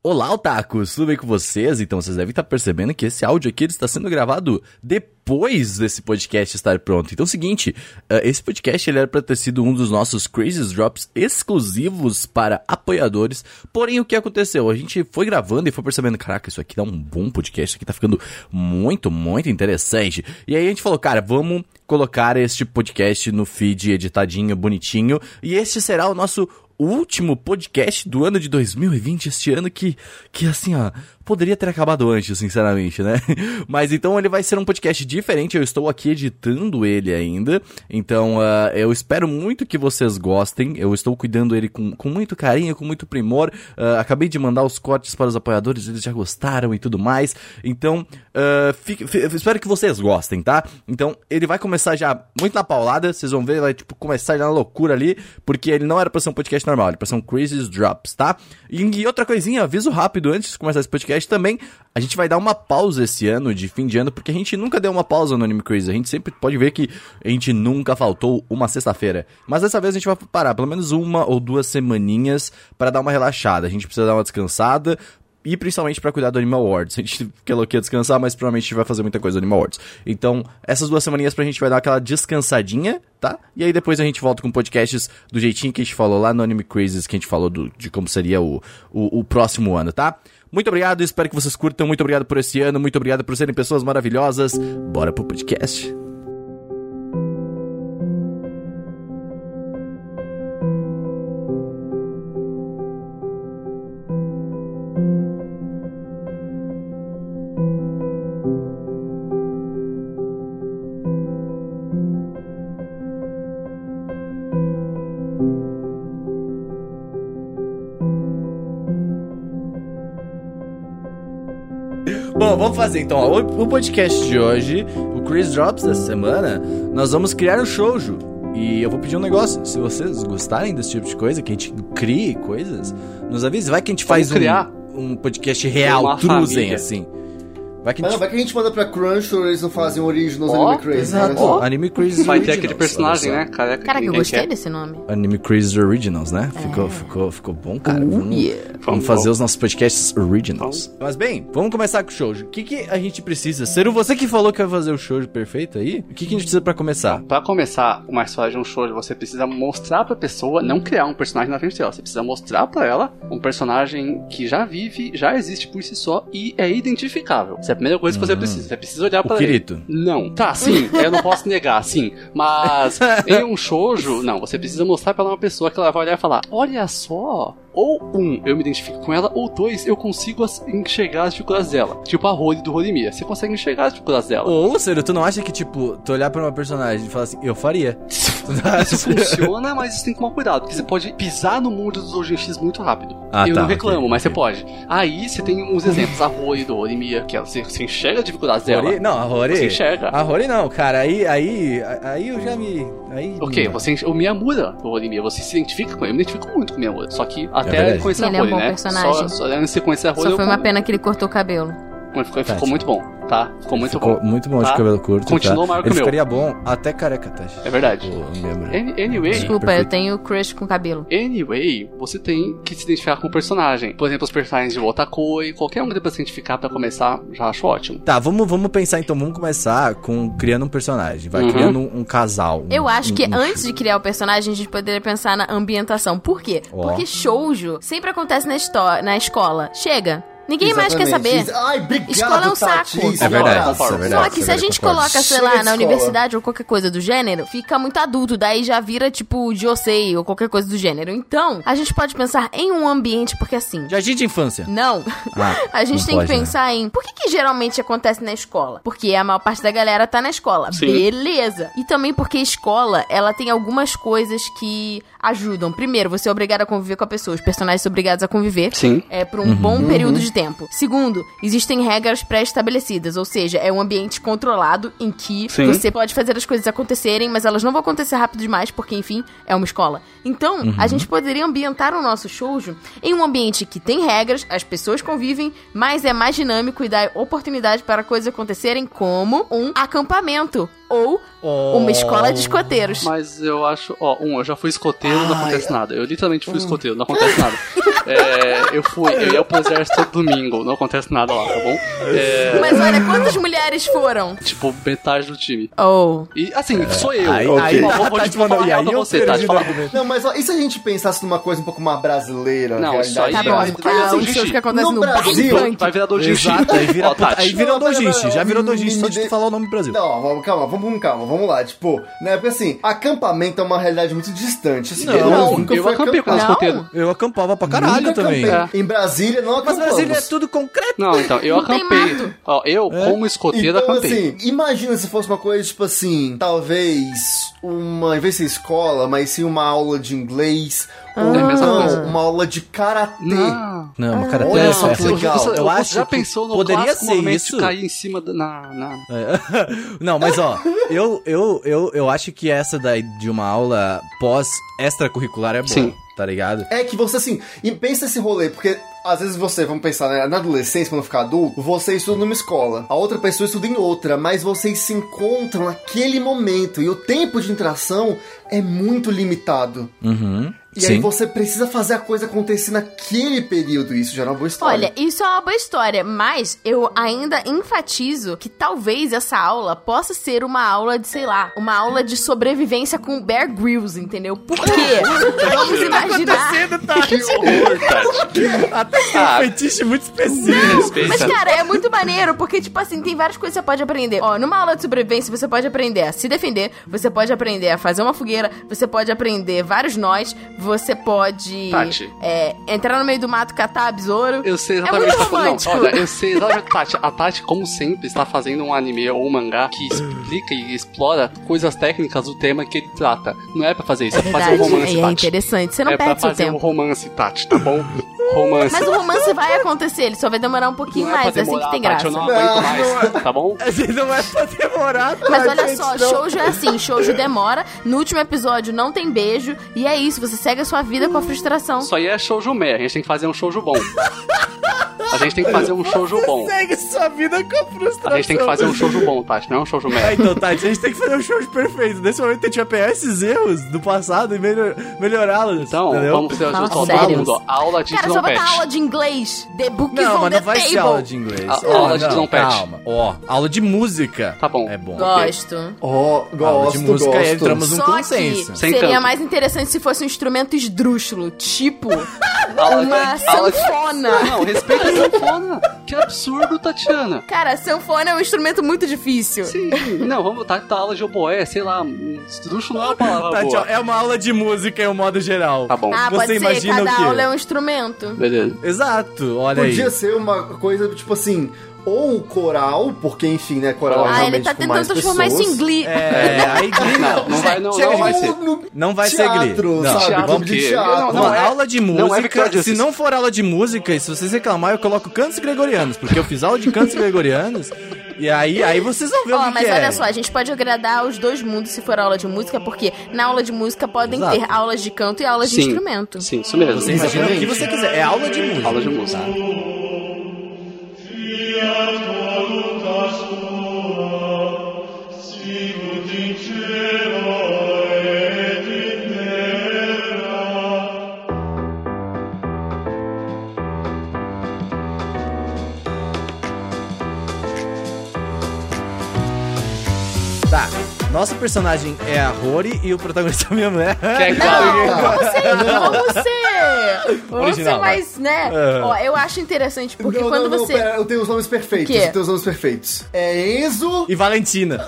Olá, otakus! Tudo bem com vocês? Então, vocês devem estar percebendo que esse áudio aqui está sendo gravado depois desse podcast estar pronto. Então, é o seguinte, uh, esse podcast ele era para ter sido um dos nossos Crazy Drops exclusivos para apoiadores. Porém, o que aconteceu? A gente foi gravando e foi percebendo, caraca, isso aqui dá um bom podcast, isso aqui tá ficando muito, muito interessante. E aí a gente falou, cara, vamos colocar este podcast no feed editadinho, bonitinho. E este será o nosso último podcast do ano de 2020, este ano que, que assim, ó, poderia ter acabado antes, sinceramente, né? Mas então ele vai ser um podcast diferente, eu estou aqui editando ele ainda, então uh, eu espero muito que vocês gostem, eu estou cuidando ele com, com muito carinho, com muito primor, uh, acabei de mandar os cortes para os apoiadores, eles já gostaram e tudo mais, então uh, fique, espero que vocês gostem, tá? Então ele vai começar já muito na paulada, vocês vão ver, vai tipo começar já na loucura ali, porque ele não era pra ser um podcast normal, ele era pra ser um Crazy Drops, tá? E, e outra coisinha, aviso rápido antes de começar esse podcast, também, a gente vai dar uma pausa esse ano, de fim de ano, porque a gente nunca deu uma pausa no Anime Crazy. A gente sempre pode ver que a gente nunca faltou uma sexta-feira. Mas dessa vez a gente vai parar pelo menos uma ou duas semaninhas para dar uma relaxada. A gente precisa dar uma descansada, e principalmente para cuidar do Animal Awards. A gente quer descansar, mas provavelmente a gente vai fazer muita coisa no Animal Awards. Então, essas duas semaninhas pra gente vai dar aquela descansadinha, tá? E aí depois a gente volta com podcasts do jeitinho que a gente falou lá no Anime Crazes, que a gente falou do, de como seria o, o, o próximo ano, tá? Muito obrigado, espero que vocês curtam. Muito obrigado por esse ano, muito obrigado por serem pessoas maravilhosas. Bora pro podcast. Vamos fazer então. Ó, o podcast de hoje, o Chris Drops dessa semana, nós vamos criar um shoujo. E eu vou pedir um negócio. Se vocês gostarem desse tipo de coisa, que a gente crie coisas, nos avise. Vai que a gente faz um, um podcast real, truzen, assim. Vai que, a gente... Não, vai que a gente manda pra Crunchyroll eles não fazem originals oh, Anime Crazy. Exato, né? oh. Anime Crazy Vai ter aquele personagem, né? Caraca, cara, eu gostei quer. desse nome. Anime Crazy Originals, né? É. Ficou, ficou, ficou bom, cara. Uh, vamos, yeah. vamos fazer os nossos podcasts originals. Mas bem, vamos começar com o shoujo. O que, que a gente precisa? Ser você que falou que vai fazer o shoujo perfeito aí? O que, que a gente precisa pra começar? Pra começar uma história de um shoujo, você precisa mostrar pra pessoa, não criar um personagem na frente dela. Você precisa mostrar pra ela um personagem que já vive, já existe por si só e é identificável. A primeira coisa que você precisa. Você precisa olhar para ele. Não. Tá, sim, eu não posso negar, sim. Mas em um shoujo, não, você precisa mostrar para uma pessoa que ela vai olhar e falar: "Olha só, ou um, eu me identifico com ela, ou dois, eu consigo enxergar as dificuldades dela. Tipo a Rory do Rorimia. Você consegue enxergar as dificuldades dela. Ou, sério, tu não acha que, tipo, tu olhar pra uma personagem e falar assim, eu faria? Isso funciona, mas você tem que tomar cuidado, porque você pode pisar no mundo dos OGX muito rápido. Ah, eu tá, não reclamo, okay, mas okay. você pode. Aí você tem uns exemplos, a Rory do Rorimia, que ela, você, você enxerga as dificuldades Rory? dela. Não, a Rory. Você enxerga. A Rory não, cara, aí, aí, aí eu já me. Aí, ok, você o Miyamura do Rorimia, você se identifica com ele. Eu me identifico muito com o Miyamura. Só que até é conhecer a Rory, é um bom né? personagem. Só, só antes de você conhecer a Rory. Só foi uma pena que ele cortou o cabelo. Ficou, ficou muito bom tá? Ficou muito Ficou bom. muito bom tá? de cabelo curto. Continuou tá? maior que Ele o meu. ficaria bom até careca, tá? É verdade. Anyway. Desculpa, Perfeito. eu tenho crush com cabelo. Anyway, você tem que se identificar com o personagem. Por exemplo, os personagens de Wotakoi, qualquer um que dê pra se identificar pra começar, já acho ótimo. Tá, vamos, vamos pensar então, vamos começar com criando um personagem. Vai, uhum. criando um, um, casal. Um, eu acho um, que antes de criar o personagem, a gente poderia pensar na ambientação. Por quê? Oh. Porque shoujo sempre acontece na, na escola. Chega, Ninguém Exatamente. mais quer saber. Ai, obrigado, Escola é um saco. É verdade, é verdade. Só que se a gente coloca, sei lá, na universidade ou qualquer coisa do gênero, fica muito adulto. Daí já vira, tipo, Josei ou qualquer coisa do gênero. Então, a gente pode pensar em um ambiente, porque assim... Jardim de infância. Não. Ah, a gente tem pode, que pensar né? em... Por que que geralmente acontece na escola? Porque a maior parte da galera tá na escola. Sim. Beleza. E também porque a escola, ela tem algumas coisas que ajudam. Primeiro, você é obrigado a conviver com a pessoa. Os personagens são obrigados a conviver. Sim. É, por um uhum. bom período de tempo. Segundo, existem regras pré-estabelecidas, ou seja, é um ambiente controlado em que Sim. você pode fazer as coisas acontecerem, mas elas não vão acontecer rápido demais, porque, enfim, é uma escola. Então, uhum. a gente poderia ambientar o nosso shoujo em um ambiente que tem regras, as pessoas convivem, mas é mais dinâmico e dá oportunidade para coisas acontecerem, como um acampamento ou Oh. uma escola de escoteiros. Mas eu acho, ó, um, eu já fui escoteiro, não acontece nada. Eu literalmente fui escoteiro, não acontece nada. É, eu fui, eu ia pro exército todo domingo, não acontece nada lá, tá bom? É, Mas olha, quantas mulheres foram? tipo, metade do time. Oh. E assim, sou eu. Aí- Ó, aí- vou, vou, a vou, Tati vou mandou, falar e aí eu você, perdi Tati. no Fala, argumento. Não, mas ó, e se a gente pensasse numa coisa um pouco mais brasileira? Não, isso aí- Tá bom, Vai- porque é um vai- show que acontece No no, Brasil- vai virar dojinshi. Exato, aí vira, Ó, aí vira dojinshi. Já virou dojinshi só de falar o nome do Brasil. Não, calma, vamos com calma, vamos lá. Tipo, né, porque assim, acampamento é uma realidade muito distante. Assim, Não, eu Não, nunca eu fui acampei com as escoteiro. Eu acampava pra caralho Nunca também. acampei. Em Brasília não Mas acampamos. Brasília é tudo concreto. Não, então, eu Não acampei. Ó, eu, como escoteiro, Então, acampei. assim, imagina se fosse uma coisa, tipo assim, talvez uma, em vez de ser escola, mas sim uma aula de inglês, ou É uma aula de karatê. Não. Não, mas cara, Olha é só que legal. Você, Eu você acho já que pensou no poderia ser isso. cair em cima da, na, na... É. Não, mas ó, eu, eu, eu, eu acho que essa daí de uma aula pós extracurricular é boa, Sim. tá ligado? É que você, assim, e pensa esse rolê, porque às vezes você, vamos pensar, né, na adolescência, quando ficar adulto, você estuda numa escola, a outra pessoa estuda em outra, mas vocês se encontram naquele momento, e o tempo de interação é muito limitado. Uhum. E aí Sim. você precisa fazer a coisa acontecer naquele período, isso já é uma boa história. Olha, isso é uma boa história, mas eu ainda enfatizo que talvez essa aula possa ser uma aula de, sei lá, uma aula de sobrevivência com Bear Grylls, entendeu? Por quê? Vamos imaginar. Que horror, Tati. Até que é Ah. um fetiche muito específico. Respeita. Mas, cara, é muito maneiro, porque, tipo assim, tem várias coisas que você pode aprender. Ó, numa aula de sobrevivência, você pode aprender a se defender, você pode aprender a fazer uma fogueira, você pode aprender vários nós, você pode Tati. é, entrar no meio do mato, catar besouro. Eu sei É exatamente muito o que tá falando. romântico. Não, olha, eu sei exatamente. Tati, a Tati, como sempre, está fazendo um anime ou um mangá que explica e explora coisas técnicas do tema que ele trata. Não é pra fazer isso, é, pra fazer um romance, é, é Tati. interessante, você não é pra perde seu fazer um tempo. romance, Tati, tá bom? Romance. Mas o romance vai acontecer, ele só vai demorar um pouquinho não é pra mais, é assim que tem Tati, graça. eu não aguento mais, tá bom? Assim, não é pra demorar, Mas olha só, não. shoujo é assim, shoujo demora, no último episódio não tem beijo, e é isso, você segue a sua vida com a frustração. Isso aí é shoujo me, a gente tem que fazer um shoujo bom. A gente tem que fazer um shoujo bom. Segue sua vida com frustração. A gente tem que fazer um shoujo bom, Tati, não é um shoujo me. É, então, Tati, a gente tem que fazer um show perfeito. Nesse momento, a gente vai pegar esses erros do passado e melhor, melhorá-los. Então, entendeu? vamos ser Nossa, todo sério? mundo, ó, aula de Cara, só botar aula de inglês, The Book Não, on mas the não vai Table. ser aula de inglês. A- É, aula de não, trompete. Calma. Ó, aula de música. Tá bom. É bom. Gosto. Ó, gosto, Aula de música gosto. entramos num consenso. seria canto. mais interessante se fosse um instrumento esdrúxulo, tipo Aula de- uma aula de- sanfona. Não, respeita sanfona. Que absurdo, Tatiana. Cara, sanfona é um instrumento muito difícil. Sim, não, vamos tá, tá aula de oboé, sei lá, estruxo não é uma palavra Tati, boa. é uma aula de música em um modo geral. Tá bom, Ah, Você pode ser, imagina cada o quê? aula é um instrumento. beleza. Exato, olha Podia aí. ser uma coisa, tipo assim, ou um coral, porque enfim, né, coral é Ah, realmente ele tá tentando mais transformar isso em Glee. É, aí Glee não. Não, não vai, não, Chega não vai ser. Não vai ser Glee. teatro, Não, sabe? teatro o de teatro. Não, Não, não é- aula de não é música. Victoria se não for aula de música, e se vocês reclamar, eu coloco cantos gregorianos, porque eu fiz aula de cantos gregorianos. E aí, aí vocês vão ver o Ó, que, mas que olha é. só, a gente pode agradar os dois mundos se for aula de música, porque na aula de música podem Exato. ter aulas de canto e aulas de Sim. instrumento. Sim, isso mesmo. Você imagina o que você quiser. É aula de música. Aula de música. Tá. Nossa personagem é a Rory e o protagonista é a minha mulher. Que é Não, claro. vamos ser, vamos ser. Vamos Original, ser mais, né? É. Ó, eu acho interessante, porque não, quando não, não, você... pera, eu tenho os nomes perfeitos. Eu tenho os nomes perfeitos. É Enzo. E Valentina.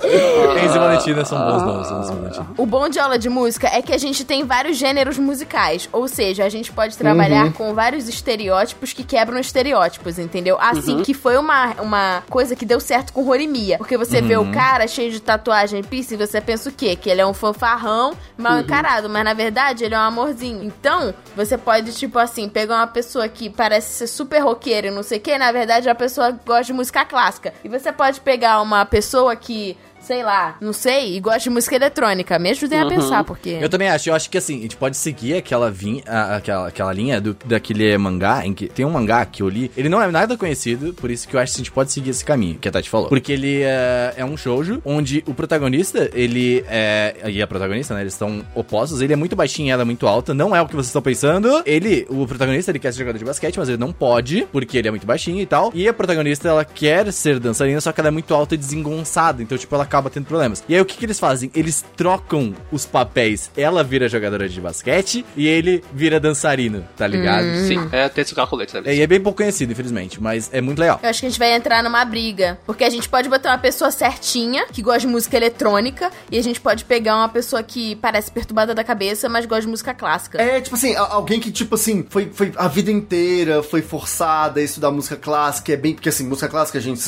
Enzo e Valentina são bons nomes. Enzo e Valentina. O bom de aula de música é que a gente tem vários gêneros musicais. Ou seja, a gente pode trabalhar Uhum. com vários estereótipos que quebram estereótipos, entendeu? Assim, Uhum. que foi uma, uma coisa que deu certo com Rorimia. Porque você vê Uhum. o cara cheio de tatuagem e piercing, você pensa o quê? Que ele é um fanfarrão mal Uhum. encarado. Mas na verdade ele é um amorzinho. Então, você pode, tipo assim, pegar uma pessoa que parece ser super roqueira e não sei o quê. Na verdade, a pessoa gosta de música clássica. E você pode pegar uma pessoa que sei lá, não sei, e gosta de música eletrônica. Me ajudem uhum. a pensar, porque. Eu também acho, eu acho que assim, a gente pode seguir aquela, vinha, aquela, aquela linha do, daquele mangá, em que tem um mangá que eu li, ele não é nada conhecido, por isso que eu acho que a gente pode seguir esse caminho, que a Tati falou. Porque ele é, é um shoujo, onde o protagonista, ele é. E a protagonista, né? Eles estão opostos, ele é muito baixinho e ela é muito alta, não é o que vocês estão pensando. Ele, o protagonista, ele quer ser jogador de basquete, mas ele não pode, porque ele é muito baixinho e tal. E a protagonista, ela quer ser dançarina, só que ela é muito alta e desengonçada, então, tipo, ela acaba tendo problemas. E aí o que, que eles fazem? Eles trocam os papéis. Ela vira jogadora de basquete e ele vira dançarino, tá ligado? Hum. Sim, é Tetsuka Colete, é, E é bem pouco conhecido, infelizmente, mas é muito legal. Eu acho que a gente vai entrar numa briga. Porque a gente pode botar uma pessoa certinha, que gosta de música eletrônica, e a gente pode pegar uma pessoa que parece perturbada da cabeça, mas gosta de música clássica. É, tipo assim, alguém que, tipo assim, foi, foi a vida inteira, foi forçada a estudar música clássica, é bem. Porque assim, música clássica, gente,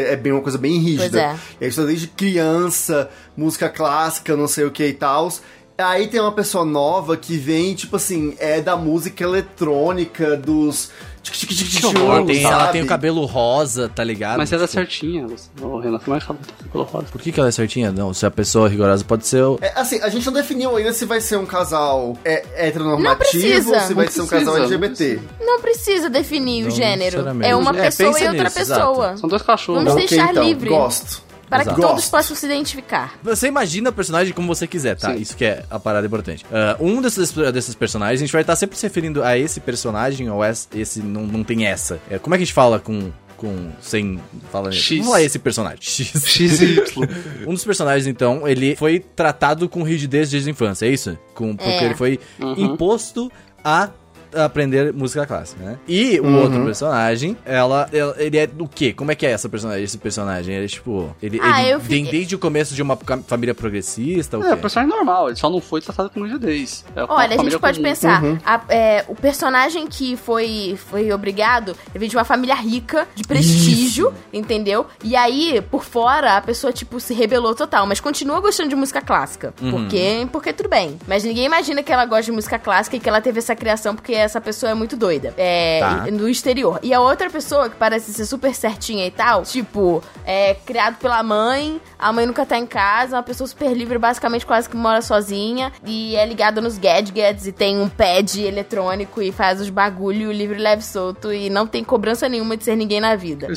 é bem uma coisa bem rígida. Pois é. E aí você desde criança, música clássica, não sei o que e tal. Aí tem uma pessoa nova que vem, tipo assim, é da música eletrônica, dos ela tem, ela tem o cabelo rosa, tá ligado? Mas ela é certinha. O Renato mais cabelo rosa. Por que, que ela é certinha? Não, se a pessoa é rigorosa pode ser o... É, assim, a gente não definiu ainda se vai ser um casal é, heteronormativo ou se vai ser um casal LGBT. Não precisa definir não, o gênero. É uma é, pessoa e outra nisso, pessoa. Exato. São dois cachorros. Vamos deixar então, livre. Gosto para Exato. que todos possam se identificar. Você imagina o personagem como você quiser, tá? Sim. Isso que é a parada importante. Uh, um desses, desses personagens, a gente vai estar sempre se referindo a esse personagem ou esse, esse não, não tem essa. É, como é que a gente fala com com sem fala X. Vamos lá esse personagem. X. X e Y. um dos personagens então, ele foi tratado com rigidez desde a infância, é isso? Com, porque é. ele foi uhum. imposto a aprender música clássica, né? E o uhum. outro personagem, ela, ela, ele é do quê? Como é que é essa personagem, esse personagem? Ele é tipo, ele, ah, ele vem desde o começo de uma família progressista, É, o personagem normal, ele só não foi tratado com rigidez. É Olha, a gente pode comum. pensar, uhum. a, é, o personagem que foi, foi obrigado, ele vem de uma família rica, de prestígio, Isso. entendeu? E aí, por fora, a pessoa, tipo, se rebelou total, mas continua gostando de música clássica. Uhum. Porque, porque tudo bem. Mas ninguém imagina que ela gosta de música clássica e que ela teve essa criação porque essa pessoa é muito doida. É, tá. no exterior. E a outra pessoa, que parece ser super certinha e tal, tipo, é criado pela mãe, a mãe nunca tá em casa, uma pessoa super livre, basicamente quase que mora sozinha, e é ligada nos gadgets e tem um pad eletrônico e faz os bagulho livre, leve, solto e não tem cobrança nenhuma de ser ninguém na vida.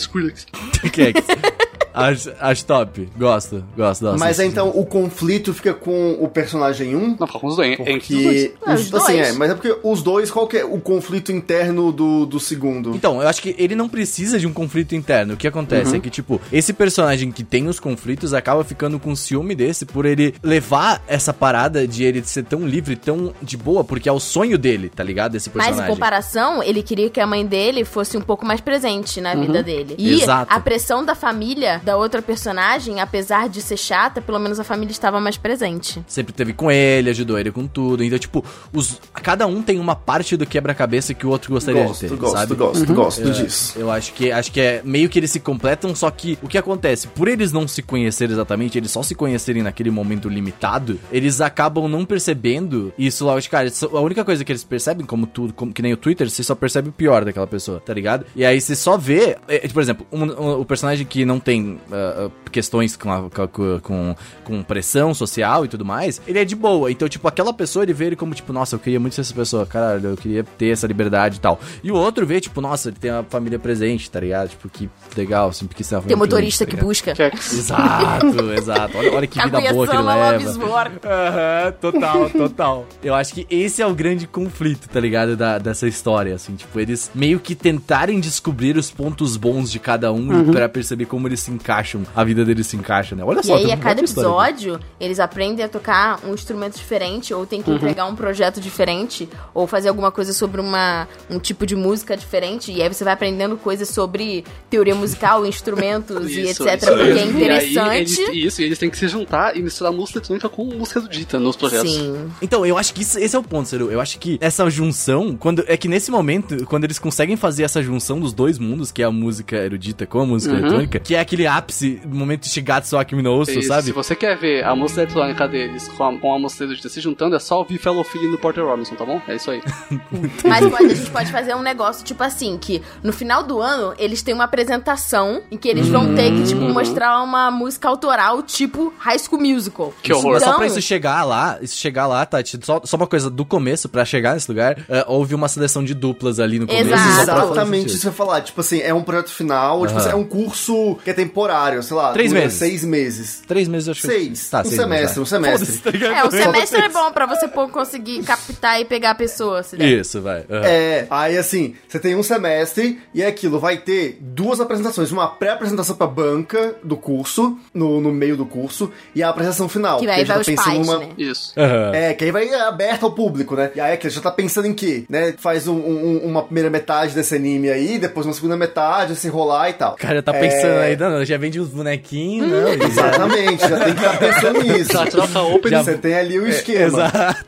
Skrillex. Acho, acho top. Gosto, gosto. gosto Mas é, então o conflito fica com o personagem 1? Não, fica com os dois. Porque os dois. Os, dois. Assim, é, mas é porque os dois, qual que é o conflito interno do, do segundo? Então, eu acho que ele não precisa de um conflito interno. O que acontece uhum. é que, tipo, esse personagem que tem os conflitos acaba ficando com ciúme desse por ele levar essa parada de ele ser tão livre, tão de boa, porque é o sonho dele, tá ligado? Esse personagem. Mas em comparação, ele queria que a mãe dele fosse um pouco mais presente na uhum. vida dele. E Exato. a pressão da família da outra personagem, apesar de ser chata, pelo menos a família estava mais presente. Sempre teve com ele, ajudou ele com tudo. Então, tipo, os, cada um tem uma parte do quebra-cabeça que o outro gostaria gosto, de ter. Gosto, sabe? gosto, uhum. gosto disso. Eu acho que, acho que é meio que eles se completam, só que o que acontece? Por eles não se conhecerem exatamente, eles só se conhecerem naquele momento limitado, eles acabam não percebendo isso logo de cara. A única coisa que eles percebem, como tudo, como, que nem o Twitter, você só percebe o pior daquela pessoa, tá ligado? E aí você só vê, é, por exemplo, um, um, o personagem que não tem uh, questões com, a, com, com, pressão social e tudo mais, ele é de boa. Então, tipo, aquela pessoa, ele vê ele como, tipo, nossa, eu queria muito ser essa pessoa, caralho, eu queria ter essa liberdade e tal. E o outro vê, tipo, nossa, ele tem a família presente, tá ligado? Tipo, que legal, sempre quis ter uma Tem motorista presente, tá que busca. Exato, exato. Olha, olha que vida boa que ele leva. Uhum, total, total. Eu acho que esse é o grande conflito, tá ligado? Da, dessa história, assim, tipo, eles meio que tentarem descobrir os pontos bons de cada um uhum. para perceber como eles se encaixam, a vida deles se encaixa, né? Olha só. E aí, a cada episódio, eles aprendem a tocar um instrumento diferente, ou tem que uhum. entregar um projeto diferente, ou fazer alguma coisa sobre uma, um tipo de música diferente. E aí você vai aprendendo coisas sobre teoria musical, instrumentos isso, e etc. Isso, porque é interessante. E eles, isso, e eles têm que se juntar e misturar música eletrônica com música erudita nos projetos. Sim. Então, eu acho que isso, esse é o ponto, Ciro. Eu acho que essa junção, quando é que nesse momento, quando eles conseguem fazer essa junção dos dois mundos, que é a música erudita com a música uhum. eletrônica, que é aquele aquele ápice, momento Shigatsu Akimi no Uso, Isso, sabe? Se você quer ver a música eletrônica deles com a, com a música deles se juntando, é só ouvir Fellow Feeling do Porter Robinson, tá bom? É isso aí. Mas pode, a gente pode fazer um negócio, tipo assim, que no final do ano eles têm uma apresentação em que eles vão ter que, tipo, mostrar uma música autoral, tipo High School Musical. Que horror. Mas só Então- pra isso chegar lá, isso chegar lá, Tati, só, só uma coisa do começo, pra chegar nesse lugar, é, houve uma seleção de duplas ali no começo. Exato. Exatamente isso que eu ia falar. Tipo assim, é um projeto final, tipo Aham. assim, é um curso que é temporário, sei lá. Três meses. Seis meses. Três meses, acho que... Seis. Tá, um seis semestre, meses, um semestre. Tá? É, o Só semestre é bom pra você conseguir captar e pegar a pessoa, se der. Isso, vai. aham. É, aí assim, você tem um semestre e é aquilo, vai ter duas apresentações, uma pré-apresentação pra banca do curso, no, no meio do curso, e a apresentação final. Que aí vai tá os pais, numa- né? Isso. Aham. É, que aí vai aberto ao público, né? E aí que já tá pensando em quê? Né? Faz um- um- uma primeira metade desse anime aí, depois uma segunda metade, se enrolar e tal. O cara tá pensando aí, não, não, já vende os bonequinhos, não. isso é- Exatamente, já tem que estar pensando nisso. Já troca open Já- Você tem ali o É, esquema. Exato.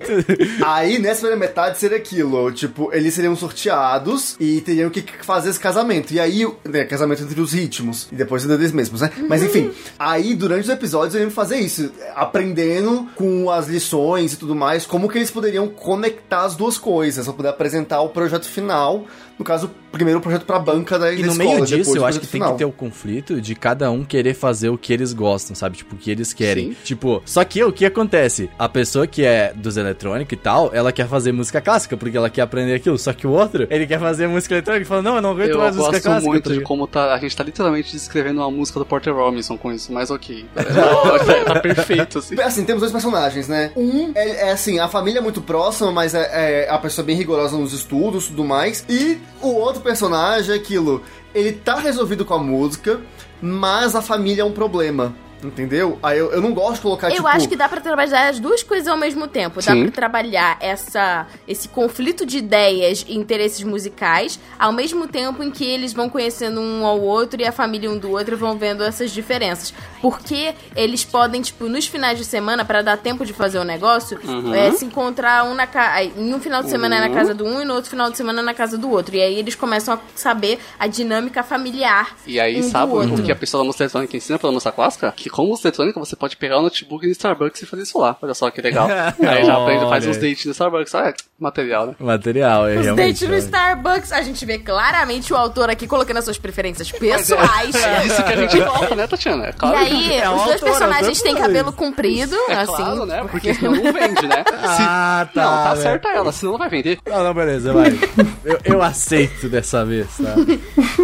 Aí, nessa primeira metade, seria aquilo. Tipo, eles seriam sorteados e teriam que fazer esse casamento. E aí, né, casamento entre os ritmos. E depois deles mesmos, né? Mas enfim, aí, durante os episódios, eles iam fazer isso. Aprendendo com as lições e tudo mais, como que eles poderiam conectar as duas coisas. Pra poder apresentar o projeto final. No caso, primeiro o projeto pra banca da, E da no escola, meio depois disso, eu acho que tem final. que ter o conflito de cada um querer fazer o que eles gostam, sabe? Tipo, o que eles querem. Sim. Tipo, só que o que acontece? A pessoa que é dos eletrônicos e tal, ela quer fazer música clássica, porque ela quer aprender aquilo. Só que o outro, ele quer fazer música eletrônica e fala, não, eu não aguento Eu mais música gosto clássica. muito tá de como tá, a gente tá literalmente descrevendo uma música do Porter Robinson com isso, mas ok. tá, tá perfeito, assim. Assim, temos dois personagens, né? Um é, é, assim, a família é muito próxima, mas é, é a pessoa bem rigorosa nos estudos e tudo mais. E o outro personagem é aquilo. Ele tá resolvido com a música, mas a família é um problema. Entendeu? Aí eu, eu não gosto de colocar, Eu tipo... acho que dá pra trabalhar as duas coisas ao mesmo tempo. Dá Sim. pra trabalhar essa, esse conflito de ideias e interesses musicais, ao mesmo tempo em que eles vão conhecendo um ao outro e a família um do outro vão vendo essas diferenças. Porque eles podem, tipo, nos finais de semana, pra dar tempo de fazer o negócio, Uhum. é, se encontrar um na casa. Em um final de semana é na casa do um e no outro final de semana é na casa do outro. E aí eles começam a saber a dinâmica familiar. E aí, um sabe o que a pessoa da música eletrônica ensina pela música clássica? Que com música eletrônica você pode pegar o notebook no Starbucks e fazer isso lá. Olha só que legal. aí já aprende, faz uns dates no Starbucks. Ah, é material, né? Material, é Os realmente. dates no é. Starbucks, a gente vê claramente o autor aqui colocando as suas preferências pessoais. É isso que a gente fala, né, Tatiana? É E claro. aí, É os dois personagens têm cabelo comprido, É assim. claro, né? Porque senão não vende, né? Se- Ah, tá. Não, tá né? certa ela, senão não vai vender. Não, não, beleza, vai. eu, eu aceito dessa vez, tá?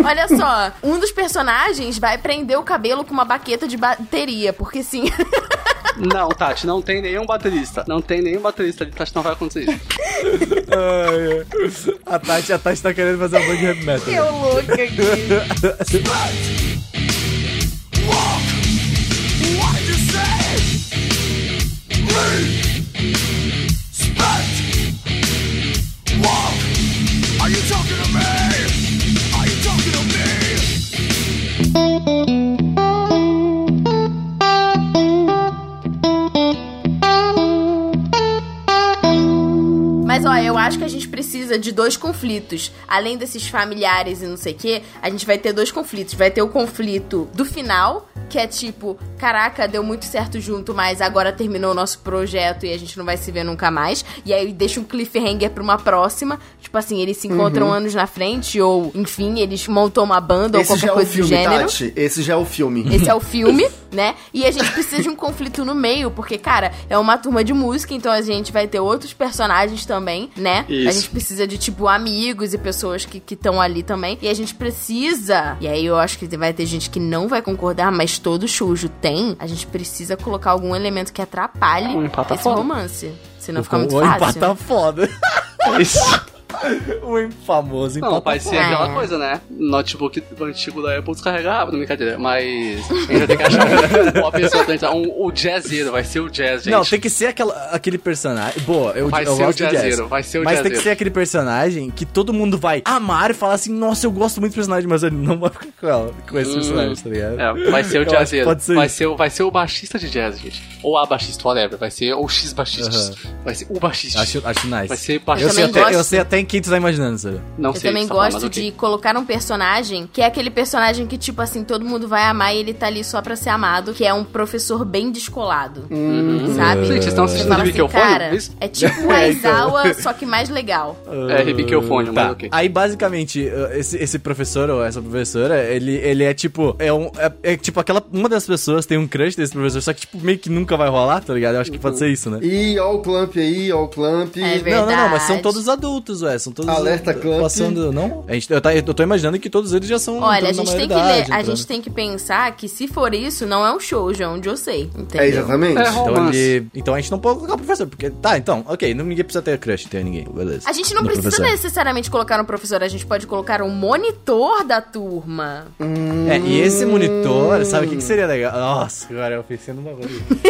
Olha só, um dos personagens vai prender o cabelo com uma baqueta de bateria, porque sim. Não, Tati, não tem nenhum baterista. Não tem nenhum baterista ali, Tati, não vai acontecer isso. Ai, a, Tati, a Tati tá querendo fazer uma banda de heavy metal. Eu louca aqui. Mas ó, eu acho que a gente precisa de dois conflitos. Além desses familiares e não sei o quê, a gente vai ter dois conflitos. Vai ter o conflito do final, que é tipo, caraca, deu muito certo junto, mas agora terminou o nosso projeto e a gente não vai se ver nunca mais. E aí deixa um cliffhanger pra uma próxima. Tipo assim, eles se encontram anos na frente, ou enfim, eles montam uma banda Esse ou qualquer é coisa do filme, gênero. Tati. Esse já é o filme. Esse é o filme, né? E a gente precisa de um conflito no meio, porque, cara, é uma turma de música, então a gente vai ter outros personagens também, né? Isso. A gente precisa de, tipo, amigos e pessoas que estão ali também. E a gente precisa. E aí eu acho que vai ter gente que não vai concordar, mas todo chujo tem. A gente precisa colocar algum elemento que atrapalhe Um esse foda. romance. Senão fica muito fácil. empata foda. Isso. o famoso Não, vai ser É. aquela coisa, né? Notebook antigo da Apple descarrega rápido, brincadeira. Mas ainda tem que achar um- uma pessoa pra entrar. Um, o jazzeiro, vai ser o jazz, gente. Não, tem que ser aquela, aquele personagem. Boa, eu, Vai eu ser o gosto jazz. jazzeiro, vai ser o Mas tem que ser aquele personagem que todo mundo vai amar e falar assim: Nossa, eu gosto muito do personagem, mas ele não vai ficar com, ela, com esse Hum, personagem, tá ligado? É, vai ser Eu o que jazzeiro. pode ser vai, isso. ser, o- vai ser o baixista de jazz, gente. Ou a baixista, whatever. Vai ser o X baixistas. Vai ser o baixista. Acho, acho nice. Vai ser eu, baixista. sei também até, eu sei até em quem tu tá imaginando, Sarah? Não Eu sei. também você tá gosto de ok. colocar um personagem que é aquele personagem que, tipo assim, todo mundo vai amar e ele tá ali só pra ser amado, que é um professor bem descolado. Sabe? Gente, vocês estão assistindo Ribic assim, cara, Isso? é tipo o É, então. Aizawa, só que mais legal. É, Ribic Eufone, mas Tá. ok. Aí, basicamente, uh, esse, esse professor ou essa professora, ele, ele é tipo. É, um, é, é tipo aquela. Uma das pessoas tem um crush desse professor, só que, tipo, meio que nunca vai rolar, tá ligado? Eu acho que pode ser isso, né? Ih, ó o Clamp aí, ó o Clamp. É Não, não, não, mas são verdade. todos adultos, ué. São todos. Alerta, Clamp. Passando. Não? A gente, eu, tá, eu tô imaginando que todos eles já são. Olha, a gente tem que ler, a entrando- gente tem que pensar que se for isso, não é um shoujo, é um josei, entendeu? É, exatamente. É, Então, ele, então a gente não pode colocar o professor, porque. Tá, então, ok, não, ninguém precisa ter crush, ter ninguém, beleza. A gente não No precisa professor. necessariamente colocar um professor, a gente pode colocar um monitor da turma. É, e esse monitor, sabe o que, que seria legal? Nossa, agora eu pensei numa coisa.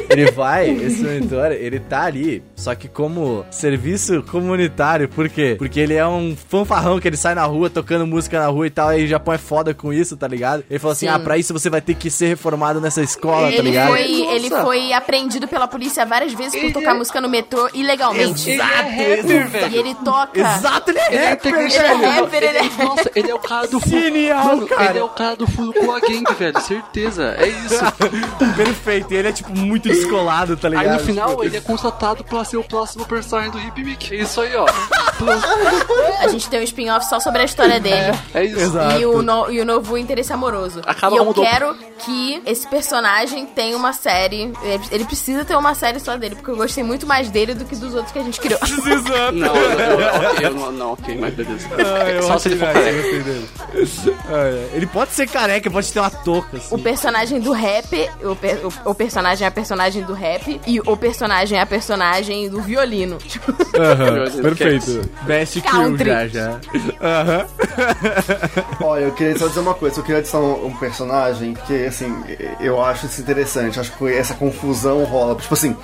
Ele vai, esse monitor, ele tá ali, só que como serviço comunitário, por quê? Porque ele é um fanfarrão que ele sai na rua tocando música na rua e tal, aí o Japão é foda com isso, tá ligado? Ele falou assim: Sim. ah, pra isso você vai ter que ser reformado nessa escola, tá Ele ligado? foi, ele foi apreendido pela polícia várias vezes por Ele tocar é- música no metrô ilegalmente. Ele é rapper, E velho. ele toca. Exato, ele é Ele é rapper, Ele é rapper, ele é Nossa, ele é o cara do Genial, Mano, cara. Ele é o cara do Furukua Gang, velho. Certeza. É isso. Perfeito, e ele é tipo muito descolado, tá ligado? Aí no final ele é contratado pra ser o próximo personagem do Hip Mickey. É isso aí, ó. A gente tem um spin-off só sobre a história dele. É isso. Exato. E o, no- e o novo interesse amoroso. Acaba e eu quero que esse personagem tenha uma série. Ele, ele precisa ter uma série só dele, porque eu gostei muito mais dele do que dos outros que a gente criou. Exato. Não, eu, eu, ok, eu não, não, ok, mas beleza. Ah, Só se ele for careca. Ah, é. Ele pode ser careca, pode ter uma touca, assim. O personagem do rap, o, per- o- o personagem é a personagem do rap e o personagem é a personagem do violino. Tipo, Cats. perfeito. Best crew Country. já, já. Aham. Olha, eu queria só dizer uma coisa. Eu queria adicionar um, um personagem que, assim, eu acho isso interessante. Acho que essa confusão rola. Tipo assim,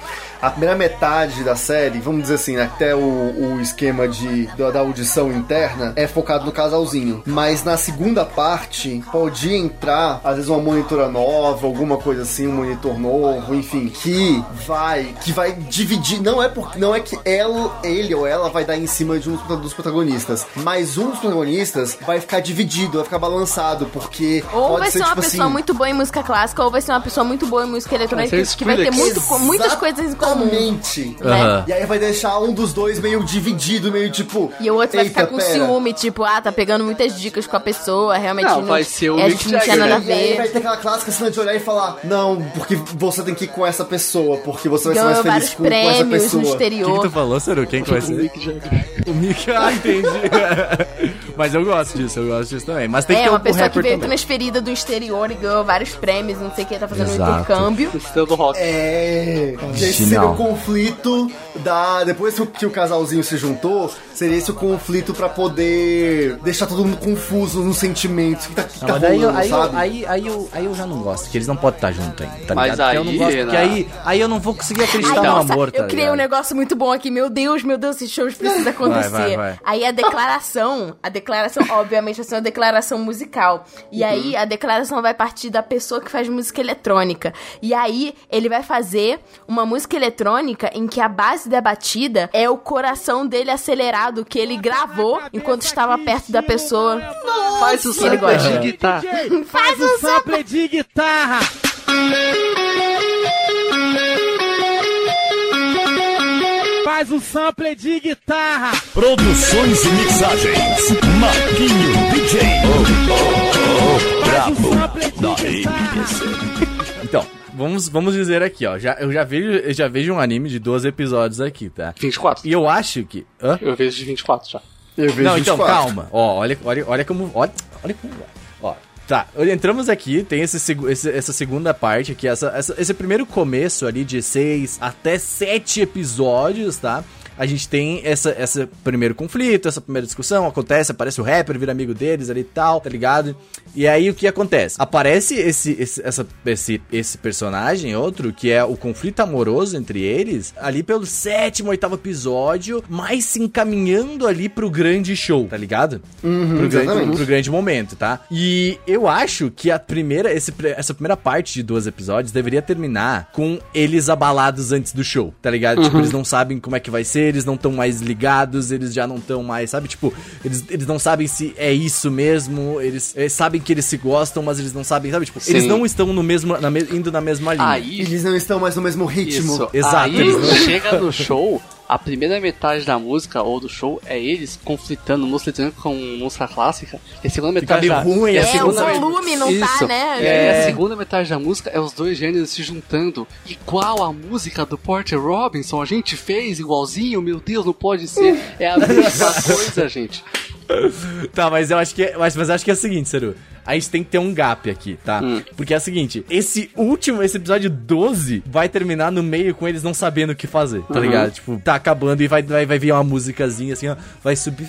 a primeira metade da série, vamos dizer assim, até o, o esquema de, da, da audição interna é focado no casalzinho. Mas na segunda parte, pode entrar, às vezes, uma monitora nova, alguma coisa assim, um monitor novo, enfim, que vai, que vai dividir. Não é porque não é que ela, ele ou ela vai dar em cima de um dos protagonistas, mas um dos protagonistas vai ficar dividido, vai ficar balançado, porque ou pode vai ser, ser uma tipo pessoa assim. muito boa em música clássica, ou vai ser uma pessoa muito boa em música eletrônica, que vai ter muito, muitas coisas em comum. Exatamente. Aham. E aí vai deixar um dos dois meio dividido, meio tipo. E o outro vai "Eita, ficar com pera." ciúme, tipo, ah, tá pegando muitas dicas com a pessoa, realmente Não, não, vai ser o é, Mick não tinha Jagger, nada a E aí vai ter aquela clássica cena de olhar e falar: Não, porque você tem que ir com essa pessoa, porque você vai ser mais feliz com, com essa prêmios no pessoa. Quem que exterior. tu falou, Saru? Quem que vai ser? O Mick, ah, entendi. Mas eu gosto disso, eu gosto disso também. Mas tem que É, ter uma um pessoa que veio também. transferida do exterior e ganhou vários prêmios, não sei o que, tá fazendo um Exato. intercâmbio. Estrela do rock. É. que Esse seria o conflito da. Depois que o- que casalzinho se juntou, seria esse o conflito pra poder deixar todo mundo confuso nos sentimentos. Que tá, que Não, tá eu- rolando, aí, eu, sabe? aí, aí, eu, aí eu já não gosto, que eles não podem estar juntos ainda, tá Mas ligado? Porque eu não aí, gosto, porque né? aí, aí eu não vou conseguir acreditar Ai, no nossa, amor, tá eu criei um ligado? negócio muito bom aqui. Meu Deus, meu Deus, esse show precisa acontecer. vai, vai. Aí a declaração, a declaração, obviamente, vai ser uma declaração musical. E Uhum. aí a declaração vai partir da pessoa que faz música eletrônica. E aí ele vai fazer uma música eletrônica em que a base da batida é o coração dele acelerado que ele gravou enquanto estava perto da pessoa. Faz o sample de guitarra. Faz o sample de guitarra. Faz o sample de guitarra. Produções e mixagens. Marquinho DJ. Faz o sample de guitarra. MPC. Então, vamos, vamos dizer aqui, ó, já, eu já vejo, eu já vejo um anime de 12 episódios aqui, tá? 24. E eu acho que... Hã? Eu vejo de 24 já. Eu vejo Não, então, 24. calma. Ó, olha, olha, olha como. Olha, olha como. Tá. Entramos aqui, tem esse, esse- essa segunda parte aqui, essa, essa- esse primeiro começo ali de seis até sete episódios, tá? A gente tem essa, esse primeiro conflito, essa primeira discussão, acontece, aparece o rapper, vira amigo deles ali e tal, tá ligado? E aí o que acontece? Aparece esse, esse, essa, esse, esse personagem, outro, que é o conflito amoroso entre eles, ali pelo sétimo, oitavo episódio, mais se encaminhando ali pro grande show, tá ligado? pro, grande, pro grande momento, tá? E eu acho que a primeira, esse, essa primeira parte de dois episódios deveria terminar com eles abalados antes do show, tá ligado? Tipo, eles não sabem como é que vai ser, eles não estão mais ligados, eles já não estão mais, sabe? Tipo, eles, eles não sabem se é isso mesmo, eles, eles sabem que eles se gostam, mas eles não sabem, sabe? Tipo, Sim. eles não estão no mesmo, na me- indo na mesma linha. Aí, Eles não estão mais no mesmo ritmo. isso. Exato, Aí, eles não- chega no show, a primeira metade da música ou do show é eles conflitando música eletrônica com música clássica. E a segunda metade da ruim, e a é, É, o segunda met- volume não tá, Isso. né? E aí É. a segunda metade da música é os dois gêneros se juntando. Igual a música do Porter Robinson, a gente fez igualzinho, meu Deus, não pode ser. É a mesma coisa, gente. Tá, mas eu acho que é, mas, mas acho que é o seguinte, Seru. A gente tem que ter um gap aqui, tá? Hum. Porque é o seguinte, esse último, esse episódio 12 vai terminar no meio com eles não sabendo o que fazer, tá Uhum. ligado? Tipo, tá acabando e vai, vai, vai vir uma musicazinha assim, ó, vai subir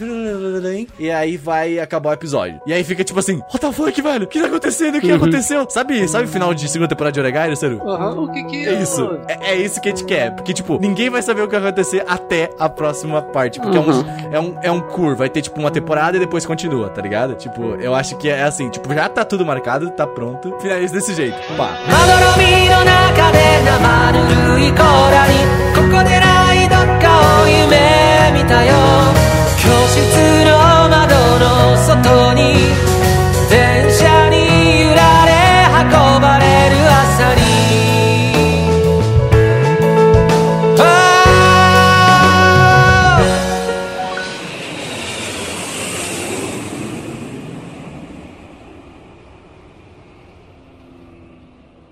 e aí vai acabar o episódio. E aí fica tipo assim, what the fuck, velho? O que tá acontecendo? O que Uhum. aconteceu? Sabe, sabe o final de segunda temporada de Oregairo, Seru? Aham, o que que É isso. É, é isso que a gente quer. Porque, tipo, ninguém vai saber o que vai acontecer até a próxima parte. Porque é, um, é, um, é um cur. Vai ter, tipo, uma temporada e depois continua, tá ligado? Tipo, eu acho que é assim. Tipo, já tá tudo marcado, tá pronto. Finaliza desse jeito. Pá. ま